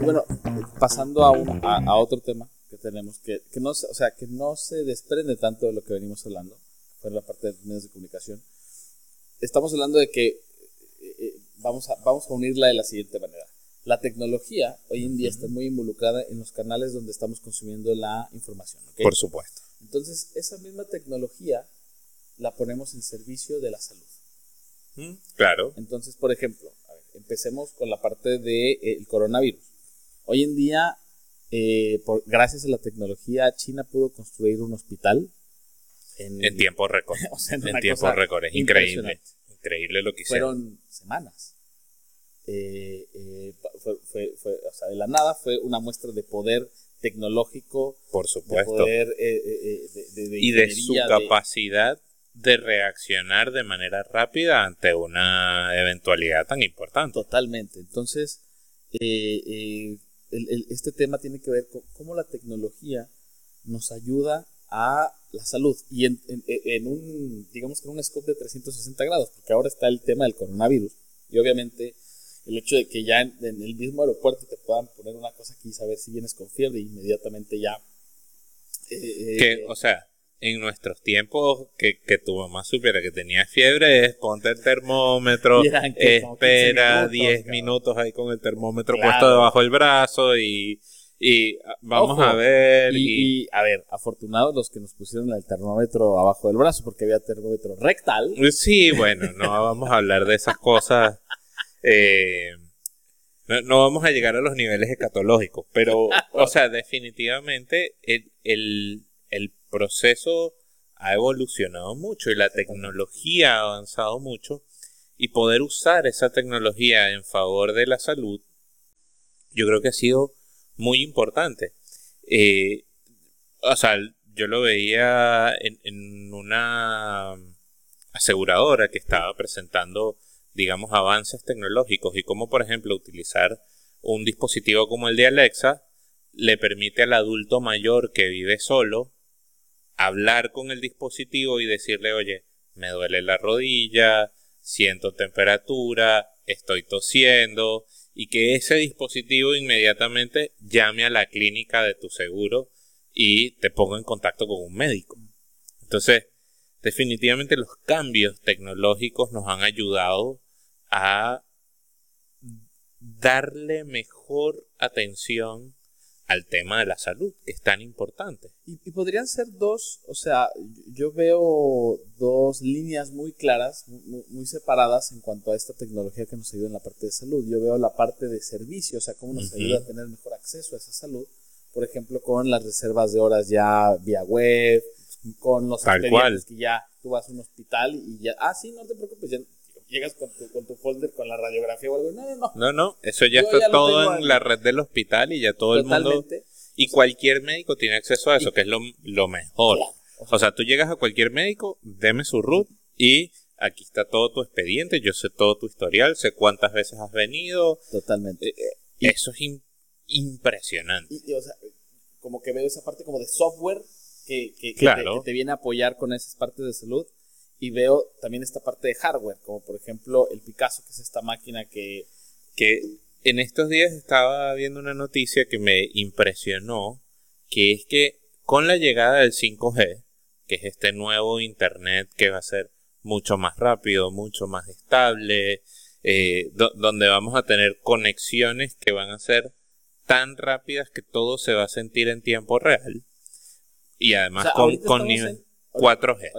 bueno, pasando a, un, a, otro tema que tenemos, que, que, no, o sea, que no se desprende tanto de lo que venimos hablando, fue la parte de los medios de comunicación. Estamos hablando de que eh, eh, vamos, a, vamos a unirla de la siguiente manera. La tecnología hoy en día está muy involucrada en los canales donde estamos consumiendo la información. Por supuesto. Entonces, esa misma tecnología la ponemos en servicio de la salud. Mm, claro. Entonces, por ejemplo, empecemos con la parte del de, eh, coronavirus. Hoy en día, eh, por, gracias a la tecnología, China pudo construir un hospital en, tiempo récord. en, tiempo récord, es increíble. Increíble lo que hicieron. Fueron semanas. Eh, fue, o sea, de la nada fue una muestra de poder tecnológico. Por supuesto. y de su capacidad de reaccionar de manera rápida ante una eventualidad tan importante. Totalmente. Entonces, eh, eh, este tema tiene que ver con cómo la tecnología nos ayuda a la salud y en, un, digamos que en un scope de 360 grados, porque ahora está el tema del coronavirus y obviamente el hecho de que ya en, el mismo aeropuerto te puedan poner una cosa aquí y saber si vienes con fiebre inmediatamente ya. Eh, que, o sea, en nuestros tiempos que, que tu mamá supiera que tenía fiebre es ponte el termómetro, espera 10 minutos, ahí con el termómetro puesto debajo del brazo y, y vamos a ver. Y, a ver, afortunados los que nos pusieron el termómetro abajo del brazo porque había termómetro rectal. Sí, bueno, no vamos a hablar de esas cosas. Eh, no, vamos a llegar a los niveles escatológicos, pero, o sea, definitivamente el, el, el proceso ha evolucionado mucho y la tecnología ha avanzado mucho y poder usar esa tecnología en favor de la salud, yo creo que ha sido muy importante. Eh, o sea, yo lo veía en, en, una aseguradora que estaba presentando, digamos, avances tecnológicos y cómo, por ejemplo, utilizar un dispositivo como el de Alexa le permite al adulto mayor que vive solo hablar con el dispositivo y decirle, oye, me duele la rodilla, siento temperatura, estoy tosiendo, y que ese dispositivo inmediatamente llame a la clínica de tu seguro y te ponga en contacto con un médico. Entonces, definitivamente los cambios tecnológicos nos han ayudado a darle mejor atención al tema de la salud, que es tan importante. Y, podrían ser dos, o sea, yo veo dos líneas muy claras, muy, separadas en cuanto a esta tecnología que nos ayuda en la parte de salud. Yo veo la parte de servicio, o sea, cómo nos ayuda a tener mejor acceso a esa salud, por ejemplo, con las reservas de horas ya vía web, con los Tal cual. que ya tú vas a un hospital y ya, ah, sí, no te preocupes, ya llegas con tu, con tu folder con la radiografía o algo. No, no, no. No, no, eso ya está todo en la red del hospital y ya todo el mundo. Y cualquier médico tiene acceso a eso, que es lo, lo mejor. O sea, tú llegas a cualquier médico, deme su root y aquí está todo tu expediente, yo sé todo tu historial, sé cuántas veces has venido. Totalmente. Eh, eh, eso es impresionante. Y, o sea, como que veo esa parte como de software que, que, que te viene a apoyar con esas partes de salud y veo también esta parte de hardware, como por ejemplo el Picasso, que es esta máquina que... que en estos días estaba viendo una noticia que me impresionó, que es que con la llegada del 5G, que es este nuevo Internet que va a ser mucho más rápido, mucho más estable, eh, donde vamos a tener conexiones que van a ser tan rápidas que todo se va a sentir en tiempo real. Y además con, con nivel... 4G.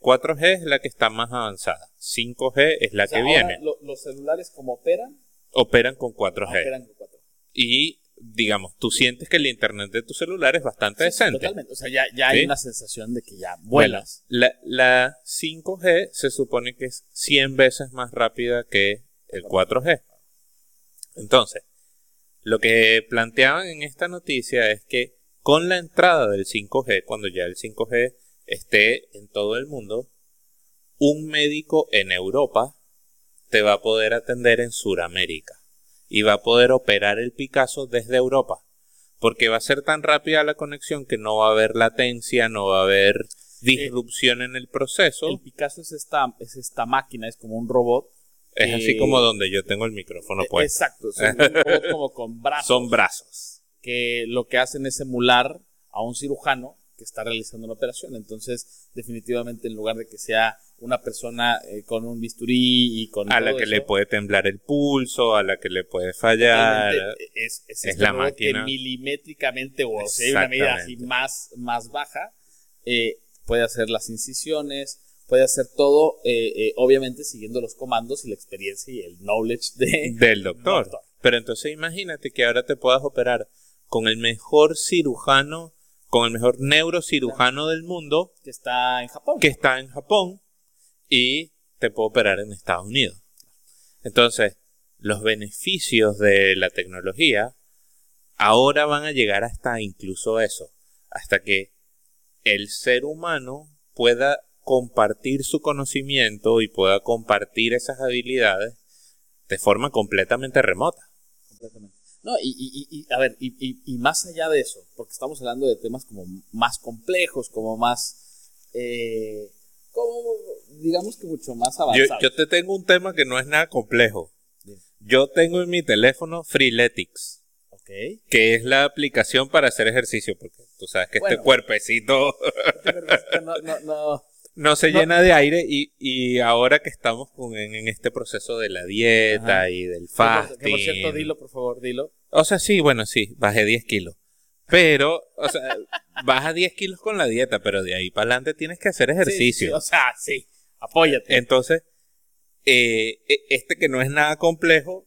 4G. es la que está más avanzada. 5G es la que viene. ¿Los celulares como operan? Operan con 4G. Operan con 4G. Y digamos, tú sientes que el internet de tu celular es bastante decente. Totalmente. O sea, ya, hay una sensación de que ya vuelas. la, la 5G se supone que es 100 veces más rápida que el 4G. Entonces, lo que planteaban en esta noticia es que con la entrada del 5G, cuando ya el 5G esté en todo el mundo, un médico en Europa te va a poder atender en Sudamérica y va a poder operar el Picasso desde Europa, porque va a ser tan rápida la conexión que no va a haber latencia, no va a haber disrupción en el proceso. El Picasso es esta, es esta máquina, es como un robot Es así como donde yo tengo el micrófono puesto. Exacto, son un robot como con brazos. Son brazos. que lo que hacen es emular a un cirujano que está realizando una operación. Entonces, definitivamente, en lugar de que sea una persona eh, con un bisturí y con. A la que le puede temblar el pulso, a la que le puede fallar. es, es, es la máquina. que milimétricamente o si hay una medida así más, más baja, eh, puede hacer las incisiones, puede hacer todo, eh, eh, obviamente siguiendo los comandos y la experiencia y el knowledge de, del doctor. doctor. Pero entonces imagínate que ahora te puedas operar con el mejor cirujano, con el mejor neurocirujano del mundo que está en Japón. que está en Japón y te puede operar en Estados Unidos. Entonces, los beneficios de la tecnología ahora van a llegar hasta incluso eso, hasta que el ser humano pueda compartir su conocimiento y pueda compartir esas habilidades de forma completamente remota. Completamente. No, y, y- y- a ver, y, y- y más allá de eso, porque estamos hablando de temas como más complejos, como más, eh, como, digamos que mucho más avanzados. yo te tengo un tema que no es nada complejo. Yo tengo en mi teléfono Freeletics. Ok. que es la aplicación para hacer ejercicio, porque tú sabes que Bueno. este cuerpecito no, no, no, no se No. llena de aire y, y ahora que estamos con, en, en este proceso de la dieta Ajá. y del fasting. que por cierto, dilo, por favor, dilo. O sea, sí, bueno, sí, bajé 10 kilos. Pero, o sea, baja 10 kilos con la dieta, pero de ahí para adelante tienes que hacer ejercicio. sí, o sea, sí, apóyate. Entonces, eh, e- este que no es nada complejo,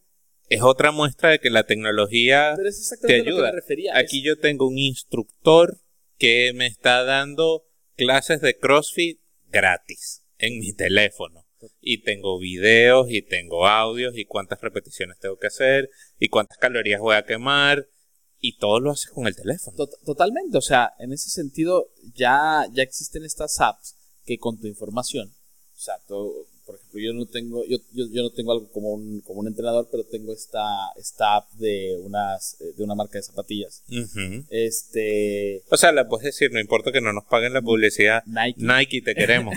es otra muestra de que la tecnología Pero es exactamente te a lo que ayuda. me refería. Aquí es- yo tengo un instructor que me está dando clases de CrossFit gratis en mi teléfono. Y tengo videos y tengo audios y cuántas repeticiones tengo que hacer y cuántas calorías voy a quemar y todo lo haces con el teléfono. to- totalmente, o sea, en ese sentido ya, ya existen estas apps que con tu información, o sea, por ejemplo, yo no tengo, yo, yo, yo no tengo algo como un, como un entrenador, pero tengo esta, esta app de unas, eh, de una marca de zapatillas. Este O sea, la puedes decir, no importa que no nos paguen la publicidad. Nike. Nike, te queremos.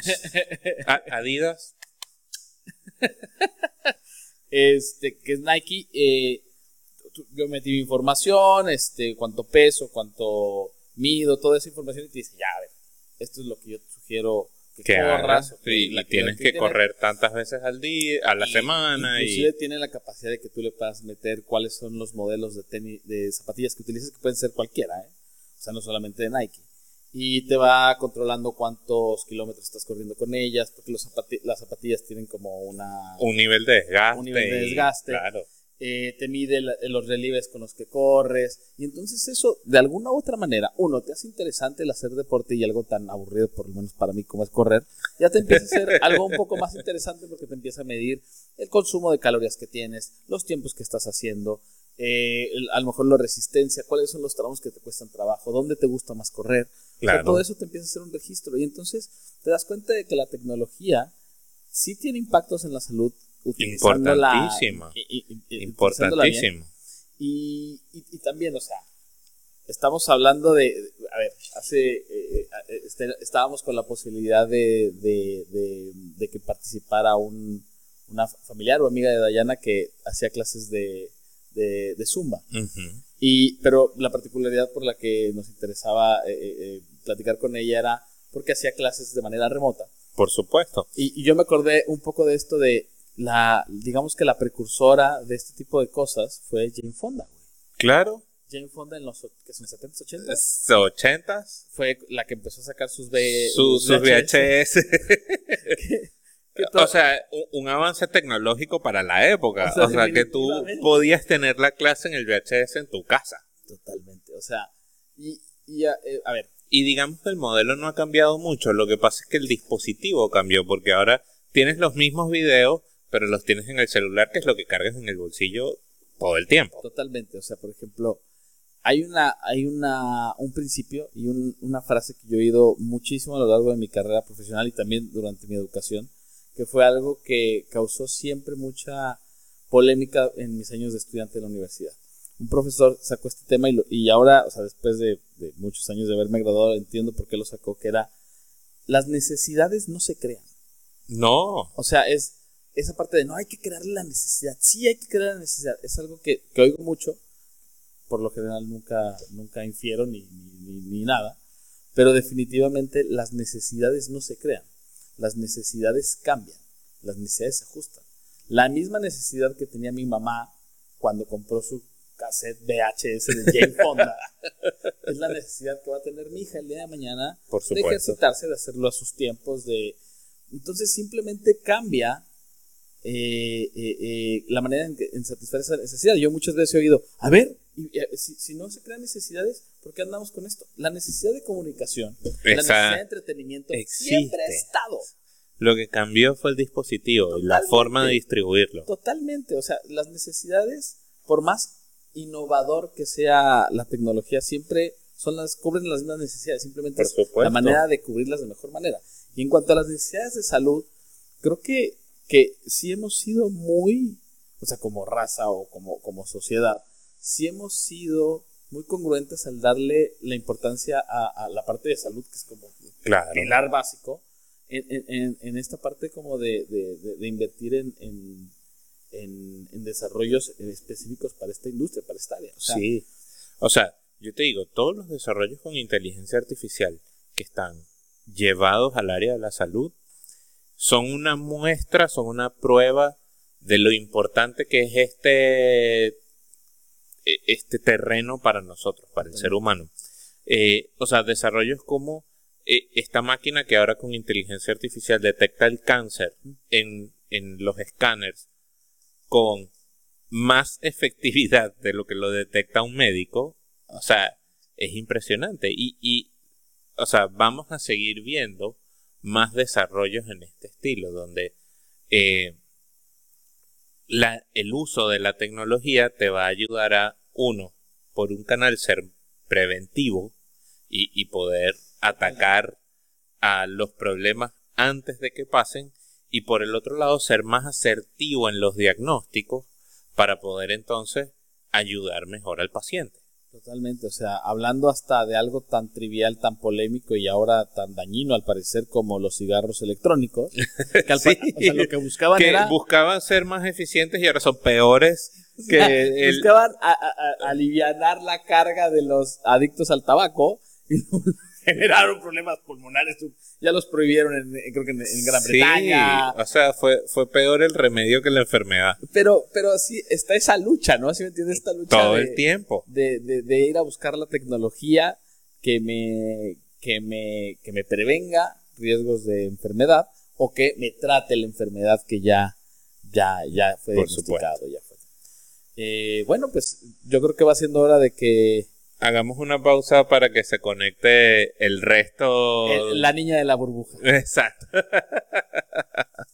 Adidas, este, que es Nike, eh, yo metí mi información, este, cuánto peso, cuánto mido, toda esa información y te dice, ya, a ver, esto es lo que yo te sugiero que, que corras. hagas y, la y tienes que tienes". correr tantas veces al día, a la Y- semana y Inclusive tiene la capacidad de que tú le puedas meter cuáles son los modelos de tenis, de zapatillas que utilizas, que pueden ser cualquiera, ¿eh? O sea, no solamente de Nike. Y te va controlando cuántos kilómetros estás corriendo con ellas, porque los zapati- las zapatillas tienen como una... un nivel de desgaste. Un nivel de y- desgaste. claro. Eh, te mide la- los relieves con los que corres. Y entonces eso, de alguna u otra manera, uno, te hace interesante el hacer deporte y algo tan aburrido, por lo menos para mí, como es correr. Ya te empieza a hacer algo un poco más interesante porque te empieza a medir el consumo de calorías que tienes, los tiempos que estás haciendo, eh, el- a lo mejor la resistencia, cuáles son los tramos que te cuestan trabajo, dónde te gusta más correr. O sea, Claro. todo eso te empieza a hacer un registro. Y entonces te das cuenta de que la tecnología sí tiene impactos en la salud. Utilizándola- Importantísima. y- y- y-. Importantísimo. Y, también, o sea, estamos hablando de, a ver, hace, eh, eh, este, estábamos con la posibilidad de, de- de- de que participara un, una familiar o amiga de Dayana que hacía clases de, Zumba. Y, pero la particularidad por la que nos interesaba eh, eh, eh, platicar con ella era porque hacía clases de manera remota. Por supuesto. Y, y yo me acordé un poco de esto de la, digamos que la precursora de este tipo de cosas fue Jane Fonda, güey. Claro. Jane Fonda en los, que son 70s, 80s, Es 80s. fue la que empezó a sacar sus, V- Su- sus VHS. O sea, un, un avance tecnológico para la época. O sea, O sea, que tú podías tener la clase en el VHS en tu casa. Totalmente, o sea, y, y a, eh, a ver, Y digamos que el modelo no ha cambiado mucho. Lo que pasa es que el dispositivo cambió porque ahora tienes los mismos videos, pero los tienes en el celular, que es lo que cargas en el bolsillo todo el tiempo. totalmente, o sea, por ejemplo, hay una, hay una, un principio y un- una frase que yo he oído muchísimo a lo largo de mi carrera profesional y también durante mi educación, que fue algo que causó siempre mucha polémica en mis años de estudiante de la universidad. Un profesor sacó este tema y, lo- y ahora, o sea, después de, de muchos años de haberme graduado, entiendo por qué lo sacó, que era, las necesidades no se crean. No. O sea, es, esa parte de no hay que crear la necesidad, sí hay que crear la necesidad, es algo que, que oigo mucho, por lo general nunca, nunca infiero ni, ni, ni nada, pero definitivamente las necesidades no se crean, las necesidades cambian, las necesidades se ajustan. La misma necesidad que tenía mi mamá cuando compró su cassette VHS de Jane Fonda es la necesidad que va a tener mi hija el día de mañana Por de ejercitarse, de hacerlo a sus tiempos, de entonces simplemente cambia eh, eh, eh, la manera en, satisfacer esa necesidad. Yo muchas veces he oído, a ver, y, si, si no se crean necesidades, ¿por qué andamos con esto? La necesidad de comunicación, la necesidad de entretenimiento existe. siempre ha estado. Lo que cambió fue el dispositivo y la forma de distribuirlo. Totalmente, o sea, las necesidades, por más innovador que sea la tecnología, siempre son las cubren las mismas necesidades, simplemente es la manera de cubrirlas de mejor manera. Y en cuanto a las necesidades de salud, creo que, que sí hemos sido muy, o sea, como raza o como, como sociedad, sí hemos sido muy congruentes al darle la importancia a, a la parte de salud, que es como Claro. pilar básico en, en- en- en esta parte como de, de- de- de invertir en, en, en- en desarrollos específicos para esta industria, para esta área. O sea, sí. O sea, yo te digo, todos los desarrollos con inteligencia artificial que están llevados al área de la salud son una muestra, son una prueba de lo importante que es este, e- este terreno para nosotros, para el ser humano. Eh, o sea, desarrollos como eh, esta máquina que ahora con inteligencia artificial detecta el cáncer en, en los escáneres con más efectividad de lo que lo detecta un médico, o sea, es impresionante. Y, y o sea, vamos a seguir viendo más desarrollos en este estilo, donde eh, la- el uso de la tecnología te va a ayudar a, uno, por un canal ser preventivo y, y poder atacar a los problemas antes de que pasen, y por el otro lado ser más asertivo en los diagnósticos para poder entonces ayudar mejor al paciente. Totalmente. O sea, hablando hasta de algo tan trivial, tan polémico y ahora tan dañino al parecer como los cigarros electrónicos, que al Sí. o sea, lo que buscaban que era... buscaban ser más eficientes y ahora son peores que el... buscaban a- a- a- alivianar la carga de los adictos al tabaco y generaron problemas pulmonares. Ya los prohibieron en, creo que en, en Gran Sí, Bretaña. o sea, fue, fue peor el remedio que la enfermedad. Pero, pero así está esa lucha, ¿no? Así me entiendes esta lucha Todo de, el tiempo. de, de- de ir a buscar la tecnología que me, que me, que me prevenga riesgos de enfermedad o que me trate la enfermedad que ya, ya, ya fue Por diagnosticado. Ya fue. Eh, bueno, pues yo creo que va siendo hora de que hagamos una pausa para que se conecte el resto. Eh, la niña de la burbuja. Exacto.